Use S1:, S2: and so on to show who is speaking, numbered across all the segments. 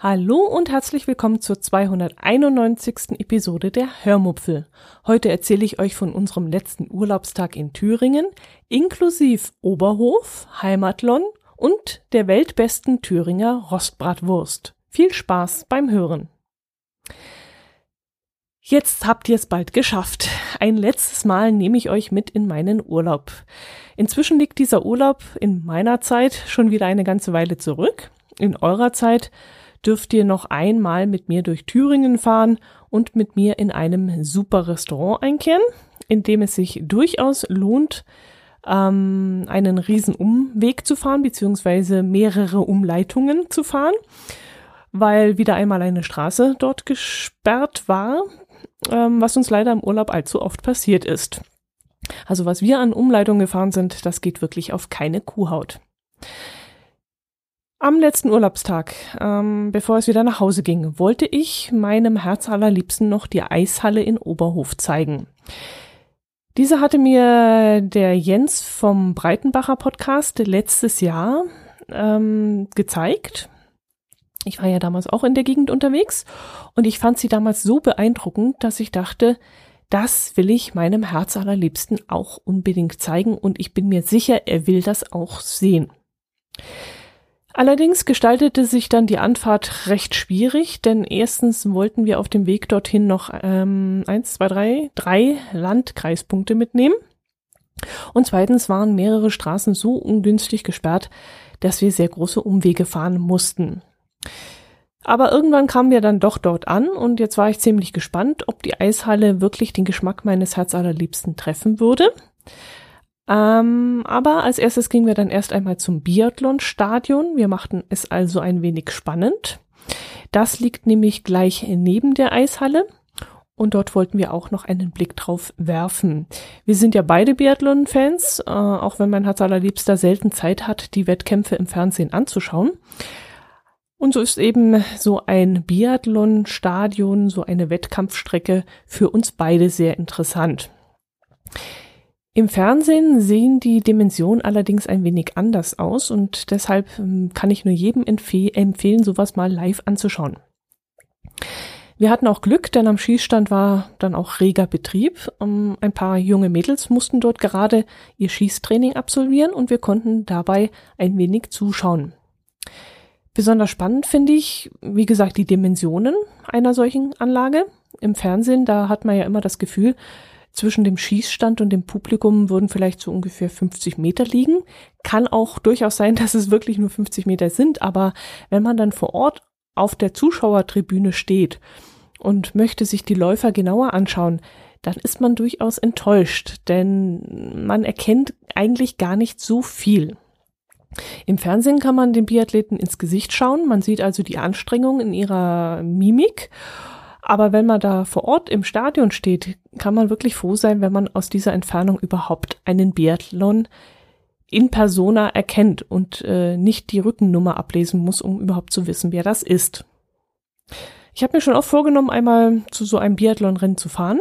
S1: Hallo und herzlich willkommen zur 291. Episode der Hörmupfel. Heute erzähle ich euch von unserem letzten Urlaubstag in Thüringen, inklusive Oberhof, Heimatlon und der weltbesten Thüringer Rostbratwurst. Viel Spaß beim Hören. Jetzt habt ihr es bald geschafft. Ein letztes Mal nehme ich euch mit in meinen Urlaub. Inzwischen liegt dieser Urlaub in meiner Zeit schon wieder eine ganze Weile zurück. In eurer Zeit dürft ihr noch einmal mit mir durch Thüringen fahren und mit mir in einem super Restaurant einkehren, in dem es sich durchaus lohnt, ähm, einen riesen Umweg zu fahren, beziehungsweise mehrere Umleitungen zu fahren, weil wieder einmal eine Straße dort gesperrt war, ähm, was uns leider im Urlaub allzu oft passiert ist. Also was wir an Umleitungen gefahren sind, das geht wirklich auf keine Kuhhaut. Am letzten Urlaubstag, ähm, bevor es wieder nach Hause ging, wollte ich meinem Herz allerliebsten noch die Eishalle in Oberhof zeigen. Diese hatte mir der Jens vom Breitenbacher Podcast letztes Jahr ähm, gezeigt. Ich war ja damals auch in der Gegend unterwegs und ich fand sie damals so beeindruckend, dass ich dachte, das will ich meinem Herz allerliebsten auch unbedingt zeigen und ich bin mir sicher, er will das auch sehen. Allerdings gestaltete sich dann die Anfahrt recht schwierig, denn erstens wollten wir auf dem Weg dorthin noch ähm, eins, zwei, drei, drei Landkreispunkte mitnehmen. Und zweitens waren mehrere Straßen so ungünstig gesperrt, dass wir sehr große Umwege fahren mussten. Aber irgendwann kamen wir dann doch dort an und jetzt war ich ziemlich gespannt, ob die Eishalle wirklich den Geschmack meines Herzallerliebsten treffen würde. Ähm, aber als erstes gingen wir dann erst einmal zum Biathlon-Stadion. Wir machten es also ein wenig spannend. Das liegt nämlich gleich neben der Eishalle. Und dort wollten wir auch noch einen Blick drauf werfen. Wir sind ja beide Biathlon-Fans, äh, auch wenn mein Herz allerliebster selten Zeit hat, die Wettkämpfe im Fernsehen anzuschauen. Und so ist eben so ein Biathlon-Stadion, so eine Wettkampfstrecke für uns beide sehr interessant. Im Fernsehen sehen die Dimensionen allerdings ein wenig anders aus und deshalb ähm, kann ich nur jedem empfeh empfehlen, sowas mal live anzuschauen. Wir hatten auch Glück, denn am Schießstand war dann auch reger Betrieb. Um, ein paar junge Mädels mussten dort gerade ihr Schießtraining absolvieren und wir konnten dabei ein wenig zuschauen. Besonders spannend finde ich, wie gesagt, die Dimensionen einer solchen Anlage. Im Fernsehen, da hat man ja immer das Gefühl, zwischen dem Schießstand und dem Publikum würden vielleicht so ungefähr 50 Meter liegen. Kann auch durchaus sein, dass es wirklich nur 50 Meter sind, aber wenn man dann vor Ort auf der Zuschauertribüne steht und möchte sich die Läufer genauer anschauen, dann ist man durchaus enttäuscht, denn man erkennt eigentlich gar nicht so viel. Im Fernsehen kann man den Biathleten ins Gesicht schauen, man sieht also die Anstrengung in ihrer Mimik aber wenn man da vor Ort im Stadion steht, kann man wirklich froh sein, wenn man aus dieser Entfernung überhaupt einen Biathlon in persona erkennt und äh, nicht die Rückennummer ablesen muss, um überhaupt zu wissen, wer das ist. Ich habe mir schon oft vorgenommen, einmal zu so einem Biathlonrennen zu fahren,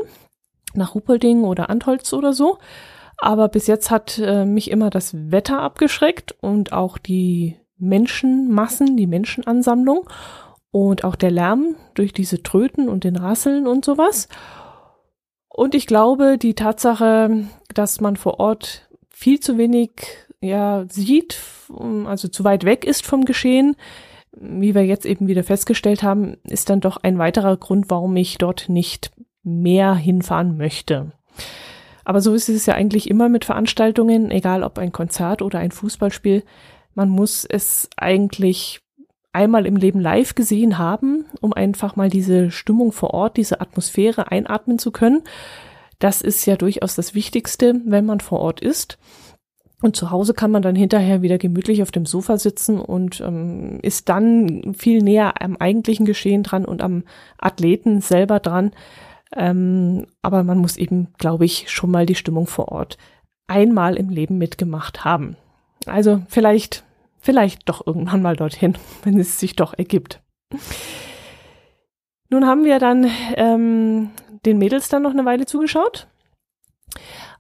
S1: nach Rupelding oder Antholz oder so. Aber bis jetzt hat äh, mich immer das Wetter abgeschreckt und auch die Menschenmassen, die Menschenansammlung und auch der Lärm durch diese Tröten und den Rasseln und sowas. Und ich glaube, die Tatsache, dass man vor Ort viel zu wenig ja, sieht, also zu weit weg ist vom Geschehen, wie wir jetzt eben wieder festgestellt haben, ist dann doch ein weiterer Grund, warum ich dort nicht mehr hinfahren möchte. Aber so ist es ja eigentlich immer mit Veranstaltungen, egal ob ein Konzert oder ein Fußballspiel. Man muss es eigentlich einmal im Leben live gesehen haben, um einfach mal diese Stimmung vor Ort, diese Atmosphäre einatmen zu können. Das ist ja durchaus das Wichtigste, wenn man vor Ort ist. Und zu Hause kann man dann hinterher wieder gemütlich auf dem Sofa sitzen und ähm, ist dann viel näher am eigentlichen Geschehen dran und am Athleten selber dran. Ähm, aber man muss eben, glaube ich, schon mal die Stimmung vor Ort einmal im Leben mitgemacht haben. Also vielleicht, vielleicht doch irgendwann mal dorthin, wenn es sich doch ergibt. Nun haben wir dann ähm, den Mädels dann noch eine Weile zugeschaut.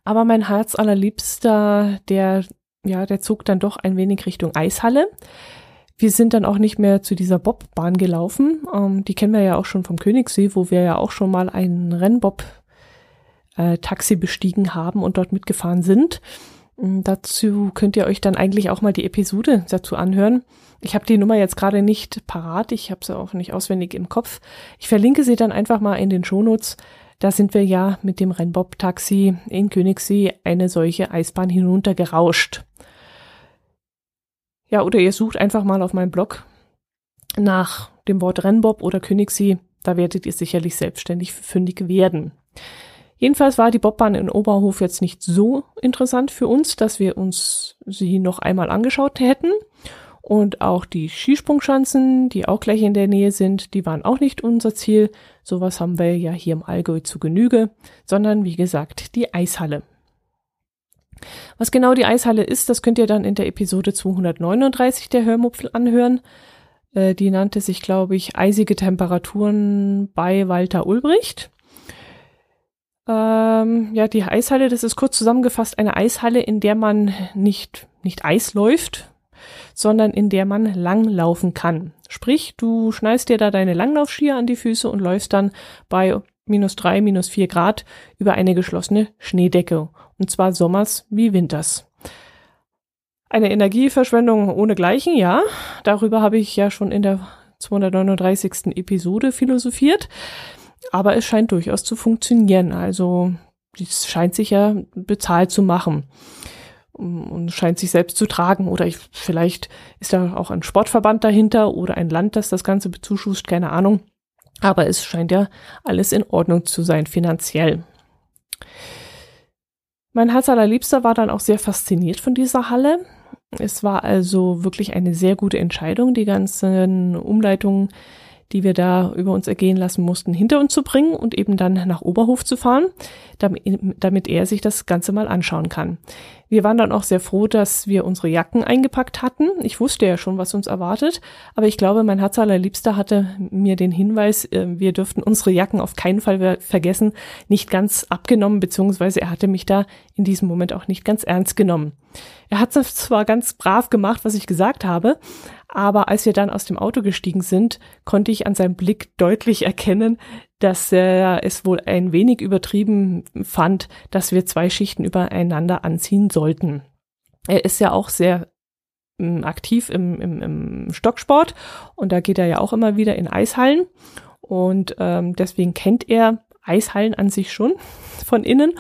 S1: Aber mein Herz allerliebster, der, ja, der zog dann doch ein wenig Richtung Eishalle. Wir sind dann auch nicht mehr zu dieser Bobbahn gelaufen. Ähm, die kennen wir ja auch schon vom Königssee, wo wir ja auch schon mal einen Rennbob-Taxi äh, bestiegen haben und dort mitgefahren sind. Ähm, dazu könnt ihr euch dann eigentlich auch mal die Episode dazu anhören. Ich habe die Nummer jetzt gerade nicht parat, ich habe sie auch nicht auswendig im Kopf. Ich verlinke sie dann einfach mal in den Shownotes. Da sind wir ja mit dem Rennbob-Taxi in Königssee eine solche Eisbahn hinuntergerauscht. Ja, oder ihr sucht einfach mal auf meinem Blog nach dem Wort Rennbob oder Königssee. Da werdet ihr sicherlich selbstständig fündig werden. Jedenfalls war die Bobbahn in Oberhof jetzt nicht so interessant für uns, dass wir uns sie noch einmal angeschaut hätten. Und auch die Skisprungschanzen, die auch gleich in der Nähe sind, die waren auch nicht unser Ziel. Sowas haben wir ja hier im Allgäu zu Genüge, sondern wie gesagt die Eishalle. Was genau die Eishalle ist, das könnt ihr dann in der Episode 239 der Hörmupfel anhören. Äh, die nannte sich, glaube ich, Eisige Temperaturen bei Walter Ulbricht. Ähm, ja, die Eishalle, das ist kurz zusammengefasst eine Eishalle, in der man nicht, nicht Eis läuft, sondern in der man langlaufen kann. Sprich, du schneidest dir da deine Langlaufskier an die Füße und läufst dann bei minus drei, minus vier Grad über eine geschlossene Schneedecke und zwar sommers wie winters. Eine Energieverschwendung ohnegleichen, ja. Darüber habe ich ja schon in der 239. Episode philosophiert. Aber es scheint durchaus zu funktionieren. Also, es scheint sich ja bezahlt zu machen. Und scheint sich selbst zu tragen. Oder ich, vielleicht ist da auch ein Sportverband dahinter oder ein Land, das das Ganze bezuschusst, keine Ahnung. Aber es scheint ja alles in Ordnung zu sein finanziell. Mein Herz allerliebster war dann auch sehr fasziniert von dieser Halle. Es war also wirklich eine sehr gute Entscheidung, die ganzen Umleitungen die wir da über uns ergehen lassen mussten, hinter uns zu bringen und eben dann nach Oberhof zu fahren, damit, damit er sich das Ganze mal anschauen kann. Wir waren dann auch sehr froh, dass wir unsere Jacken eingepackt hatten. Ich wusste ja schon, was uns erwartet, aber ich glaube, mein Herz allerliebster hatte mir den Hinweis, äh, wir dürften unsere Jacken auf keinen Fall vergessen, nicht ganz abgenommen, beziehungsweise er hatte mich da in diesem Moment auch nicht ganz ernst genommen. Er hat es zwar ganz brav gemacht, was ich gesagt habe, aber als wir dann aus dem Auto gestiegen sind, konnte ich an seinem Blick deutlich erkennen, dass er es wohl ein wenig übertrieben fand, dass wir zwei Schichten übereinander anziehen sollten. Er ist ja auch sehr ähm, aktiv im, im, im Stocksport und da geht er ja auch immer wieder in Eishallen und ähm, deswegen kennt er Eishallen an sich schon von innen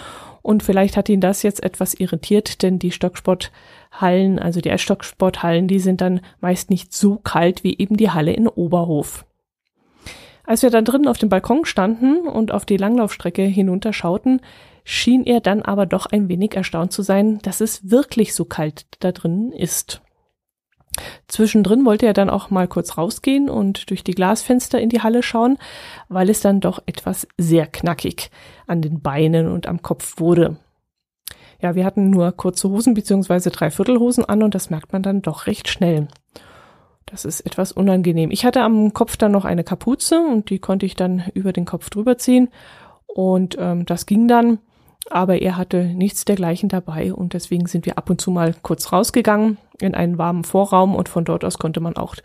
S1: und vielleicht hat ihn das jetzt etwas irritiert, denn die Stocksporthallen, also die Eisstocksporthallen, die sind dann meist nicht so kalt wie eben die Halle in Oberhof. Als wir dann drinnen auf dem Balkon standen und auf die Langlaufstrecke hinunterschauten, schien er dann aber doch ein wenig erstaunt zu sein, dass es wirklich so kalt da drinnen ist. Zwischendrin wollte er dann auch mal kurz rausgehen und durch die Glasfenster in die Halle schauen, weil es dann doch etwas sehr knackig an den Beinen und am Kopf wurde. Ja, wir hatten nur kurze Hosen bzw. Dreiviertelhosen an und das merkt man dann doch recht schnell. Das ist etwas unangenehm. Ich hatte am Kopf dann noch eine Kapuze und die konnte ich dann über den Kopf drüber ziehen und ähm, das ging dann aber er hatte nichts dergleichen dabei und deswegen sind wir ab und zu mal kurz rausgegangen in einen warmen Vorraum und von dort aus konnte man auch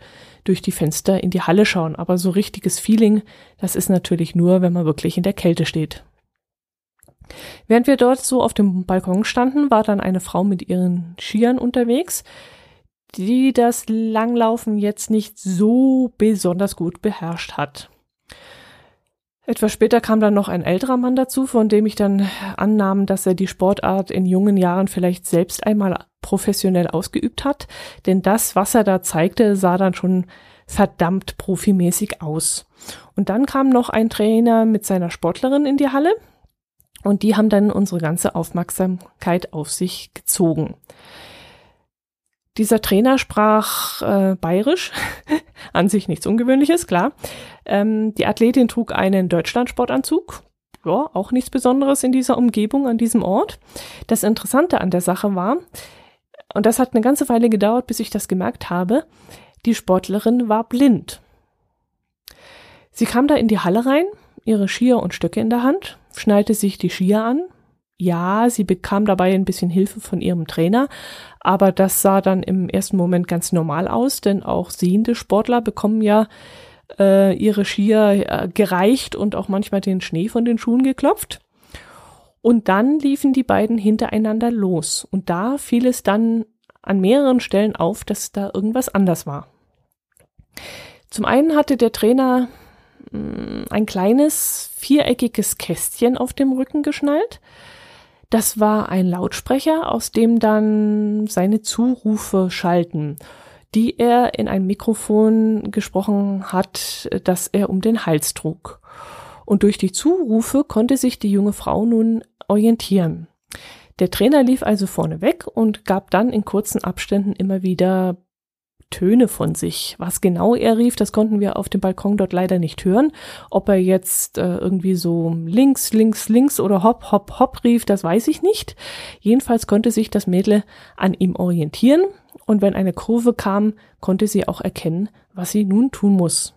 S1: durch die Fenster in die Halle schauen. Aber so richtiges Feeling, das ist natürlich nur, wenn man wirklich in der Kälte steht. Während wir dort so auf dem Balkon standen, war dann eine Frau mit ihren Skiern unterwegs, die das Langlaufen jetzt nicht so besonders gut beherrscht hat. Etwas später kam dann noch ein älterer Mann dazu, von dem ich dann annahm, dass er die Sportart in jungen Jahren vielleicht selbst einmal professionell ausgeübt hat, denn das, was er da zeigte, sah dann schon verdammt profimäßig aus. Und dann kam noch ein Trainer mit seiner Sportlerin in die Halle und die haben dann unsere ganze Aufmerksamkeit auf sich gezogen. Dieser Trainer sprach äh, bayerisch, an sich nichts Ungewöhnliches, klar. Ähm, die Athletin trug einen Deutschlandsportanzug, ja, auch nichts Besonderes in dieser Umgebung, an diesem Ort. Das Interessante an der Sache war, und das hat eine ganze Weile gedauert, bis ich das gemerkt habe, die Sportlerin war blind. Sie kam da in die Halle rein, ihre Skier und Stöcke in der Hand, schnallte sich die Skier an. Ja, sie bekam dabei ein bisschen Hilfe von ihrem Trainer, aber das sah dann im ersten Moment ganz normal aus, denn auch sehende Sportler bekommen ja äh, ihre Skier äh, gereicht und auch manchmal den Schnee von den Schuhen geklopft. Und dann liefen die beiden hintereinander los. Und da fiel es dann an mehreren Stellen auf, dass da irgendwas anders war. Zum einen hatte der Trainer mh, mm, ein kleines viereckiges Kästchen auf dem Rücken geschnallt. Das war ein Lautsprecher, aus dem dann seine Zurufe schalten, die er in ein Mikrofon gesprochen hat, das er um den Hals trug. Und durch die Zurufe konnte sich die junge Frau nun orientieren. Der Trainer lief also vorne weg und gab dann in kurzen Abständen immer wieder Töne von sich. Was genau er rief, das konnten wir auf dem Balkon dort leider nicht hören. Ob er jetzt äh, irgendwie so links, links, links oder hopp, hopp, hopp rief, das weiß ich nicht. Jedenfalls konnte sich das Mädel an ihm orientieren und wenn eine Kurve kam, konnte sie auch erkennen, was sie nun tun muss.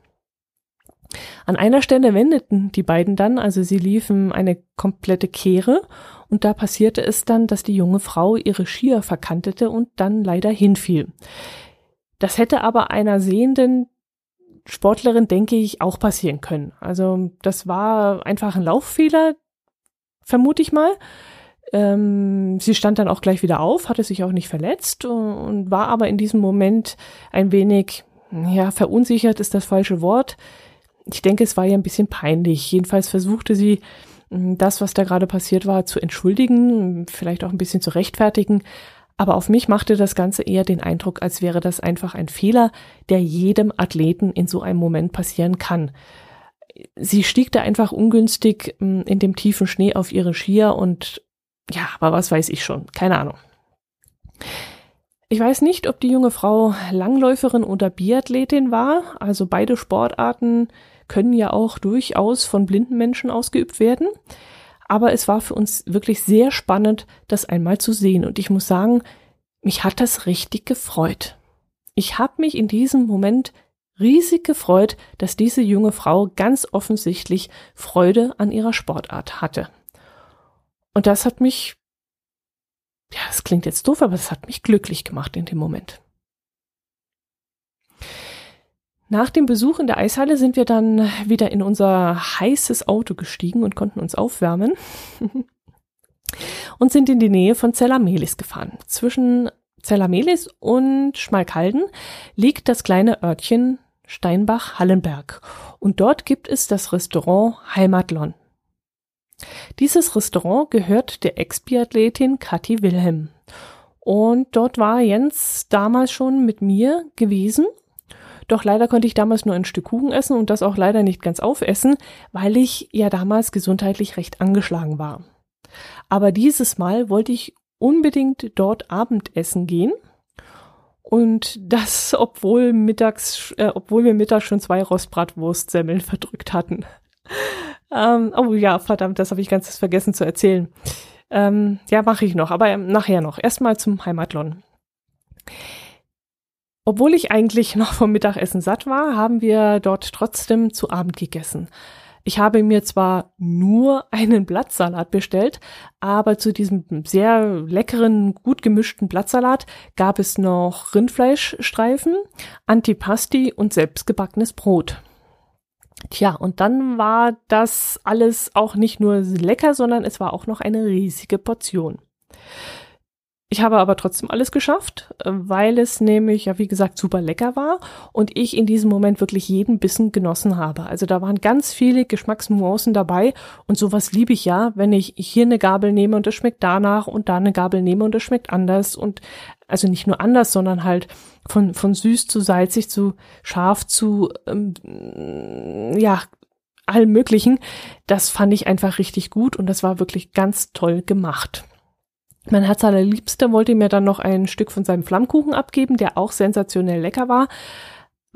S1: An einer Stelle wendeten die beiden dann, also sie liefen eine komplette Kehre und da passierte es dann, dass die junge Frau ihre Skier verkantete und dann leider hinfiel. Das hätte aber einer sehenden Sportlerin, denke ich, auch passieren können. Also das war einfach ein Lauffehler, vermute ich mal. Ähm, sie stand dann auch gleich wieder auf, hatte sich auch nicht verletzt und, war aber in diesem Moment ein wenig, ja, verunsichert ist das falsche Wort, ich denke, es war ihr ein bisschen peinlich. Jedenfalls versuchte sie, das, was da gerade passiert war, zu entschuldigen, vielleicht auch ein bisschen zu rechtfertigen. Aber auf mich machte das Ganze eher den Eindruck, als wäre das einfach ein Fehler, der jedem Athleten in so einem Moment passieren kann. Sie stieg da einfach ungünstig mm, in dem tiefen Schnee auf ihre Skier und ja, aber was weiß ich schon, keine Ahnung. Ich weiß nicht, ob die junge Frau Langläuferin oder Biathletin war, also beide Sportarten können ja auch durchaus von blinden Menschen ausgeübt werden. Aber es war für uns wirklich sehr spannend, das einmal zu sehen. Und ich muss sagen, mich hat das richtig gefreut. Ich habe mich in diesem Moment riesig gefreut, dass diese junge Frau ganz offensichtlich Freude an ihrer Sportart hatte. Und das hat mich, ja, es klingt jetzt doof, aber es hat mich glücklich gemacht in dem Moment. Nach dem Besuch in der Eishalle sind wir dann wieder in unser heißes Auto gestiegen und konnten uns aufwärmen und sind in die Nähe von Zellamelis gefahren. Zwischen Zellamelis und Schmalkalden liegt das kleine Örtchen Steinbach-Hallenberg und dort gibt es das Restaurant Heimatlon. Dieses Restaurant gehört der Ex-Biathletin Kathi Wilhelm. Und dort war Jens damals schon mit mir gewesen doch leider konnte ich damals nur ein Stück Kuchen essen und das auch leider nicht ganz aufessen, weil ich ja damals gesundheitlich recht angeschlagen war. Aber dieses Mal wollte ich unbedingt dort Abendessen gehen. Und das, obwohl mittags, äh, obwohl wir mittags schon zwei Rostbratwurstsemmeln verdrückt hatten. ähm, oh ja, verdammt, das habe ich ganz vergessen zu erzählen. Ähm, ja, mache ich noch, aber nachher noch. Erstmal zum Heimatlon. Obwohl ich eigentlich noch vom Mittagessen satt war, haben wir dort trotzdem zu Abend gegessen. Ich habe mir zwar nur einen Blattsalat bestellt, aber zu diesem sehr leckeren, gut gemischten Blattsalat gab es noch Rindfleischstreifen, Antipasti und selbstgebackenes Brot. Tja, und dann war das alles auch nicht nur lecker, sondern es war auch noch eine riesige Portion. Ich habe aber trotzdem alles geschafft, äh, weil es nämlich, ja, wie gesagt, super lecker war und ich in diesem Moment wirklich jeden Bissen genossen habe. Also da waren ganz viele Geschmacksnuancen dabei und sowas liebe ich ja, wenn ich hier eine Gabel nehme und es schmeckt danach und da eine Gabel nehme und es schmeckt anders und also nicht nur anders, sondern halt von, von süß zu salzig zu scharf zu, ähm, ja, allem möglichen. Das fand ich einfach richtig gut und das war wirklich ganz toll gemacht. Mein Herz allerliebster wollte mir dann noch ein Stück von seinem Flammkuchen abgeben, der auch sensationell lecker war.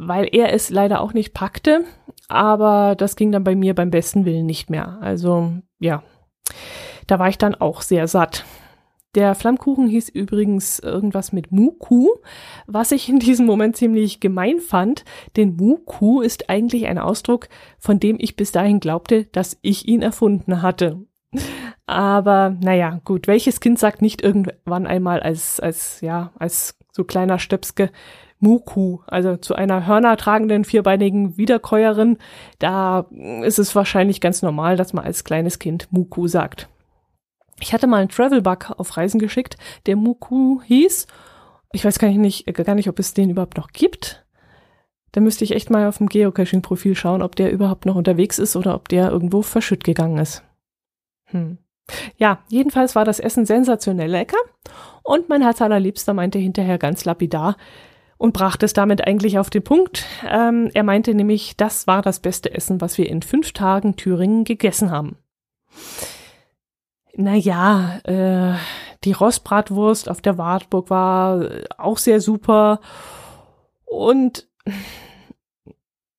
S1: weil er es leider auch nicht packte. Aber das ging dann bei mir beim besten Willen nicht mehr. Also ja, da war ich dann auch sehr satt. Der Flammkuchen hieß übrigens irgendwas mit Muku, was ich in diesem Moment ziemlich gemein fand, denn Muku ist eigentlich ein Ausdruck, von dem ich bis dahin glaubte, dass ich ihn erfunden hatte. Aber naja, gut, welches Kind sagt nicht irgendwann einmal als, als, ja, als so kleiner Stöpske Muku, also zu einer hörnertragenden, vierbeinigen Wiederkäuerin, da ist es wahrscheinlich ganz normal, dass man als kleines Kind Muku sagt. Ich hatte mal einen Travel-Bug auf Reisen geschickt, der Muku hieß. Ich weiß gar nicht, gar nicht, ob es den überhaupt noch gibt. Da müsste ich echt mal auf dem Geocaching-Profil schauen, ob der überhaupt noch unterwegs ist oder ob der irgendwo verschütt gegangen ist. Hm. Ja, jedenfalls war das Essen sensationell lecker und mein Herz allerliebster meinte hinterher ganz lapidar und brachte es damit eigentlich auf den Punkt. Ähm, er meinte nämlich, das war das beste Essen, was wir in fünf Tagen Thüringen gegessen haben. Naja, äh, die Rostbratwurst auf der Wartburg war auch sehr super. Und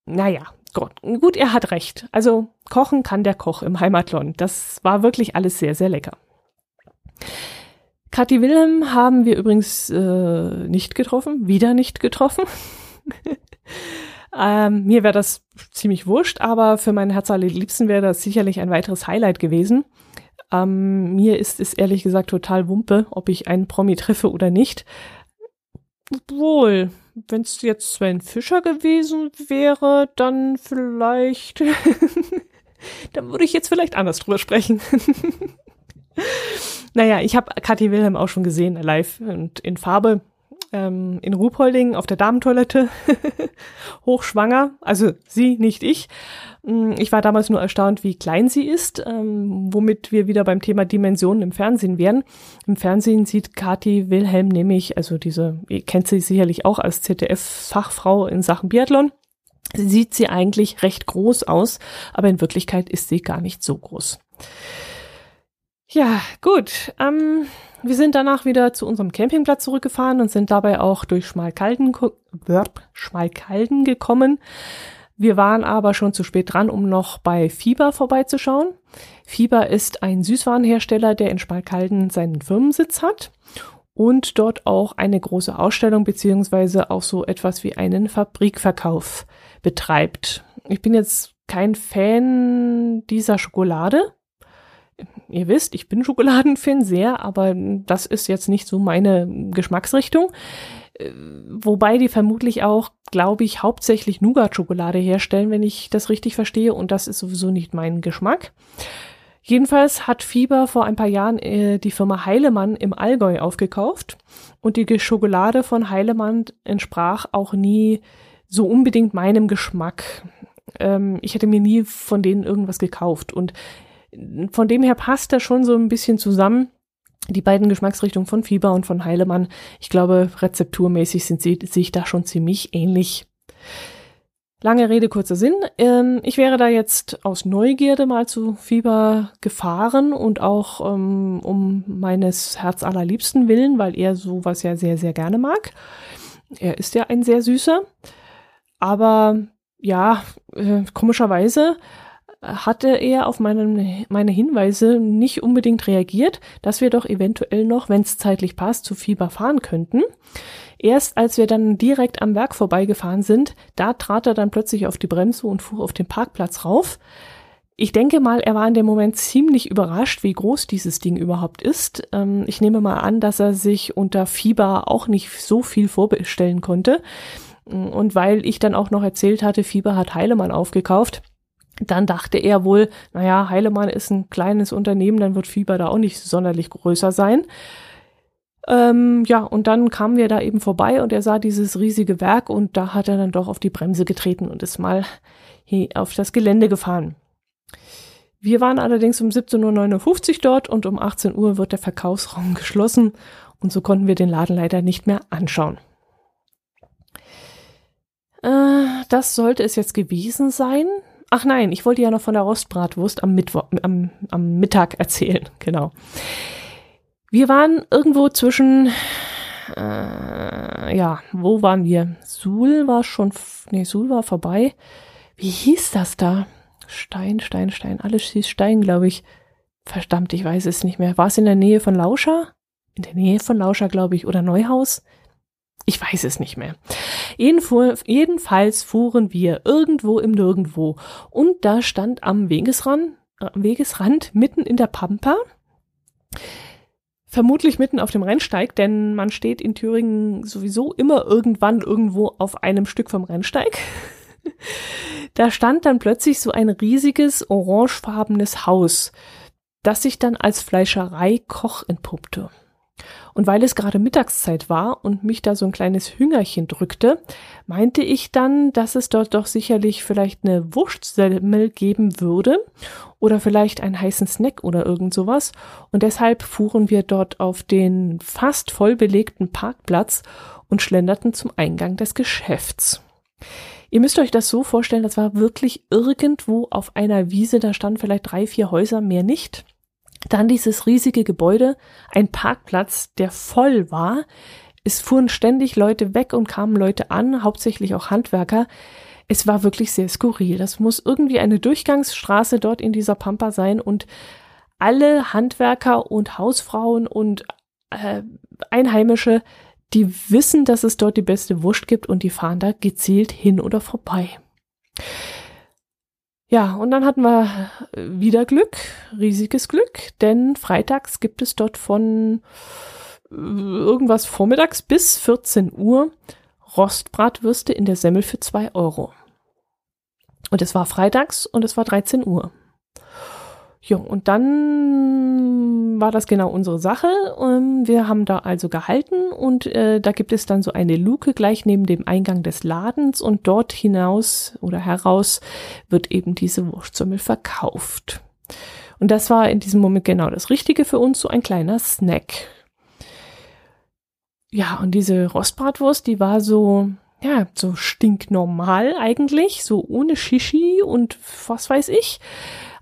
S1: naja, Gott, gut, er hat recht. Also kochen kann der Koch im Heimatlon. Das war wirklich alles sehr, sehr lecker. Kathi Wilhelm haben wir übrigens äh, nicht getroffen, wieder nicht getroffen. ähm, mir wäre das ziemlich wurscht, aber für meinen Herz allerliebsten wäre das sicherlich ein weiteres Highlight gewesen. Ähm, mir ist es ehrlich gesagt total Wumpe, ob ich einen Promi treffe oder nicht. Wohl, wenn es jetzt Sven Fischer gewesen wäre, dann vielleicht. dann würde ich jetzt vielleicht anders drüber sprechen. naja, ich habe Kathi Wilhelm auch schon gesehen, live und in Farbe ähm, in Ruhpolding auf der Damentoilette, hochschwanger, also sie, nicht ich. Mm, ich war damals nur erstaunt, wie klein sie ist, ähm, womit wir wieder beim Thema Dimensionen im Fernsehen wären. Im Fernsehen sieht Kati Wilhelm nämlich, also diese, ihr kennt sie sicherlich auch als ZDF-Fachfrau in Sachen Biathlon, sieht sie eigentlich recht groß aus, aber in Wirklichkeit ist sie gar nicht so groß. Ja, gut. Ähm, wir sind danach wieder zu unserem Campingplatz zurückgefahren und sind dabei auch durch Schmalkalden, Schmalkalden gekommen. Wir waren aber schon zu spät dran, um noch bei Fieber vorbeizuschauen. Fieber ist ein Süßwarenhersteller, der in Schmalkalden seinen Firmensitz hat und dort auch eine große Ausstellung beziehungsweise auch so etwas wie einen Fabrikverkauf betreibt. Ich bin jetzt kein Fan dieser Schokolade, ihr wisst, ich bin Schokoladenfan sehr, aber das ist jetzt nicht so meine Geschmacksrichtung. Äh, wobei die vermutlich auch, glaube ich, hauptsächlich Nougat-Schokolade herstellen, wenn ich das richtig verstehe. Und das ist sowieso nicht mein Geschmack. Jedenfalls hat Fieber vor ein paar Jahren äh, die Firma Heilemann im Allgäu aufgekauft. Und die Schokolade von Heilemann entsprach auch nie so unbedingt meinem Geschmack. Ähm, ich hätte mir nie von denen irgendwas gekauft. Und von dem her passt das schon so ein bisschen zusammen. Die beiden Geschmacksrichtungen von Fieber und von Heilemann. Ich glaube, rezepturmäßig sind sie sich da schon ziemlich ähnlich. Lange Rede, kurzer Sinn. Ähm, ich wäre da jetzt aus Neugierde mal zu Fieber gefahren und auch ähm, um meines Herz allerliebsten willen, weil er sowas ja sehr, sehr gerne mag. Er ist ja ein sehr süßer. Aber ja, äh, komischerweise hatte er auf meinen, meine Hinweise nicht unbedingt reagiert, dass wir doch eventuell noch, wenn es zeitlich passt, zu Fieber fahren könnten. Erst als wir dann direkt am Werk vorbeigefahren sind, da trat er dann plötzlich auf die Bremse und fuhr auf den Parkplatz rauf. Ich denke mal, er war in dem Moment ziemlich überrascht, wie groß dieses Ding überhaupt ist. Ähm, ich nehme mal an, dass er sich unter Fieber auch nicht so viel vorbestellen konnte. Und weil ich dann auch noch erzählt hatte, Fieber hat Heilemann aufgekauft, dann dachte er wohl, naja, Heilemann ist ein kleines Unternehmen, dann wird Fieber da auch nicht sonderlich größer sein. Ähm, ja, und dann kamen wir da eben vorbei und er sah dieses riesige Werk und da hat er dann doch auf die Bremse getreten und ist mal auf das Gelände gefahren. Wir waren allerdings um 17.59 Uhr dort und um 18 Uhr wird der Verkaufsraum geschlossen und so konnten wir den Laden leider nicht mehr anschauen. Äh, das sollte es jetzt gewesen sein. Ach nein, ich wollte ja noch von der Rostbratwurst am, Mittwoch, am, am Mittag erzählen, genau. Wir waren irgendwo zwischen, äh, ja, wo waren wir? Suhl war schon, nee, Suhl war vorbei. Wie hieß das da? Stein, Stein, Stein, alles hieß Stein, glaube ich. Verdammt, ich weiß es nicht mehr. War es in der Nähe von Lauscher? In der Nähe von Lauscher, glaube ich, oder Neuhaus? Ich weiß es nicht mehr. Jedenfalls fuhren wir irgendwo im Nirgendwo und da stand am Wegesrand, äh, Wegesrand mitten in der Pampa, vermutlich mitten auf dem Rennsteig, denn man steht in Thüringen sowieso immer irgendwann irgendwo auf einem Stück vom Rennsteig. da stand dann plötzlich so ein riesiges orangefarbenes Haus, das sich dann als Fleischerei Koch entpuppte. Und weil es gerade Mittagszeit war und mich da so ein kleines Hüngerchen drückte, meinte ich dann, dass es dort doch sicherlich vielleicht eine Wurstsemmel geben würde oder vielleicht einen heißen Snack oder irgend sowas. Und deshalb fuhren wir dort auf den fast voll belegten Parkplatz und schlenderten zum Eingang des Geschäfts. Ihr müsst euch das so vorstellen, das war wirklich irgendwo auf einer Wiese, da standen vielleicht drei, vier Häuser, mehr nicht. Dann dieses riesige Gebäude, ein Parkplatz, der voll war. Es fuhren ständig Leute weg und kamen Leute an, hauptsächlich auch Handwerker. Es war wirklich sehr skurril. Das muss irgendwie eine Durchgangsstraße dort in dieser Pampa sein und alle Handwerker und Hausfrauen und äh, Einheimische, die wissen, dass es dort die beste Wurst gibt und die fahren da gezielt hin oder vorbei. Ja, und dann hatten wir wieder Glück, riesiges Glück, denn freitags gibt es dort von äh, irgendwas vormittags bis 14 Uhr Rostbratwürste in der Semmel für zwei Euro. Und es war freitags und es war 13 Uhr. Ja, und dann war das genau unsere Sache. Ähm, wir haben da also gehalten und äh, da gibt es dann so eine Luke gleich neben dem Eingang des Ladens und dort hinaus oder heraus wird eben diese Wurstsummel verkauft. Und das war in diesem Moment genau das Richtige für uns, so ein kleiner Snack. Ja, und diese Rostbratwurst, die war so, ja, so stinknormal eigentlich, so ohne Shishi und was weiß ich.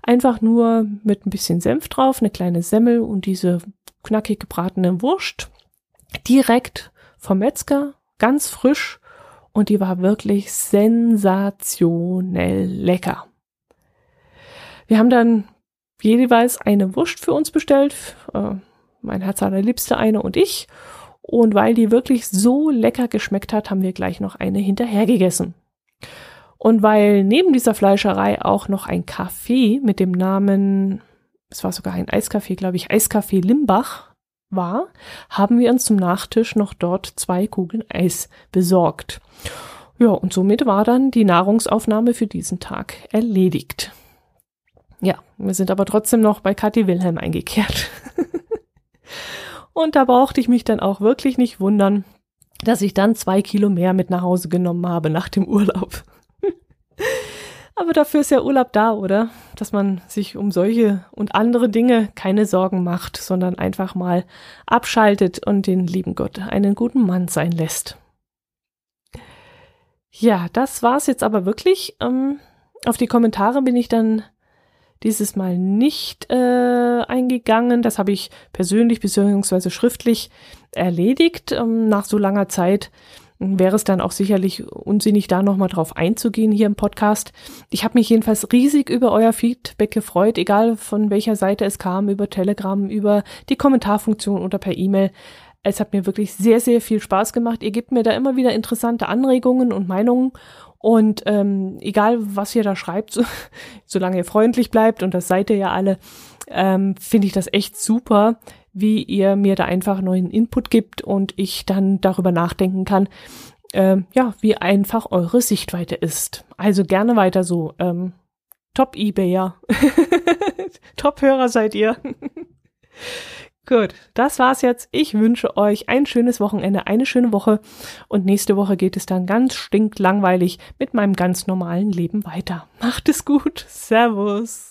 S1: Einfach nur mit ein bisschen Senf drauf, eine kleine Semmel und diese knackig gebratene Wurst. Direkt vom Metzger, ganz frisch. Und die war wirklich sensationell lecker. Wir haben dann jeweils eine Wurst für uns bestellt. Äh, mein Herz allerliebste eine und ich. Und weil die wirklich so lecker geschmeckt hat, haben wir gleich noch eine hinterher gegessen. Und weil neben dieser Fleischerei auch noch ein Café mit dem Namen, es war sogar ein Eiscafé, glaube ich, Eiscafé Limbach war, haben wir uns zum Nachtisch noch dort zwei Kugeln Eis besorgt. Ja, und somit war dann die Nahrungsaufnahme für diesen Tag erledigt. Ja, wir sind aber trotzdem noch bei Kathi Wilhelm eingekehrt. und da brauchte ich mich dann auch wirklich nicht wundern, dass ich dann zwei Kilo mehr mit nach Hause genommen habe nach dem Urlaub. Aber dafür ist ja Urlaub da, oder? Dass man sich um solche und andere Dinge keine Sorgen macht, sondern einfach mal abschaltet und den lieben Gott einen guten Mann sein lässt. Ja, das war's jetzt aber wirklich. Ähm, auf die Kommentare bin ich dann dieses Mal nicht äh, eingegangen. Das habe ich persönlich bzw. schriftlich erledigt ähm, nach so langer Zeit wäre es dann auch sicherlich unsinnig, da nochmal drauf einzugehen hier im Podcast. Ich habe mich jedenfalls riesig über euer Feedback gefreut, egal von welcher Seite es kam, über Telegram, über die Kommentarfunktion oder per E-Mail. Es hat mir wirklich sehr, sehr viel Spaß gemacht. Ihr gebt mir da immer wieder interessante Anregungen und Meinungen. Und ähm, egal, was ihr da schreibt, so, solange ihr freundlich bleibt, und das seid ihr ja alle, ähm, finde ich das echt super, wie ihr mir da einfach neuen Input gibt und ich dann darüber nachdenken kann, äh, ja, wie einfach eure Sichtweite ist. Also gerne weiter so. Ähm, Top Ebayer. Top Hörer seid ihr. Gut, das war's jetzt. Ich wünsche euch ein schönes Wochenende, eine schöne Woche und nächste Woche geht es dann ganz stinklangweilig mit meinem ganz normalen Leben weiter. Macht es gut. Servus.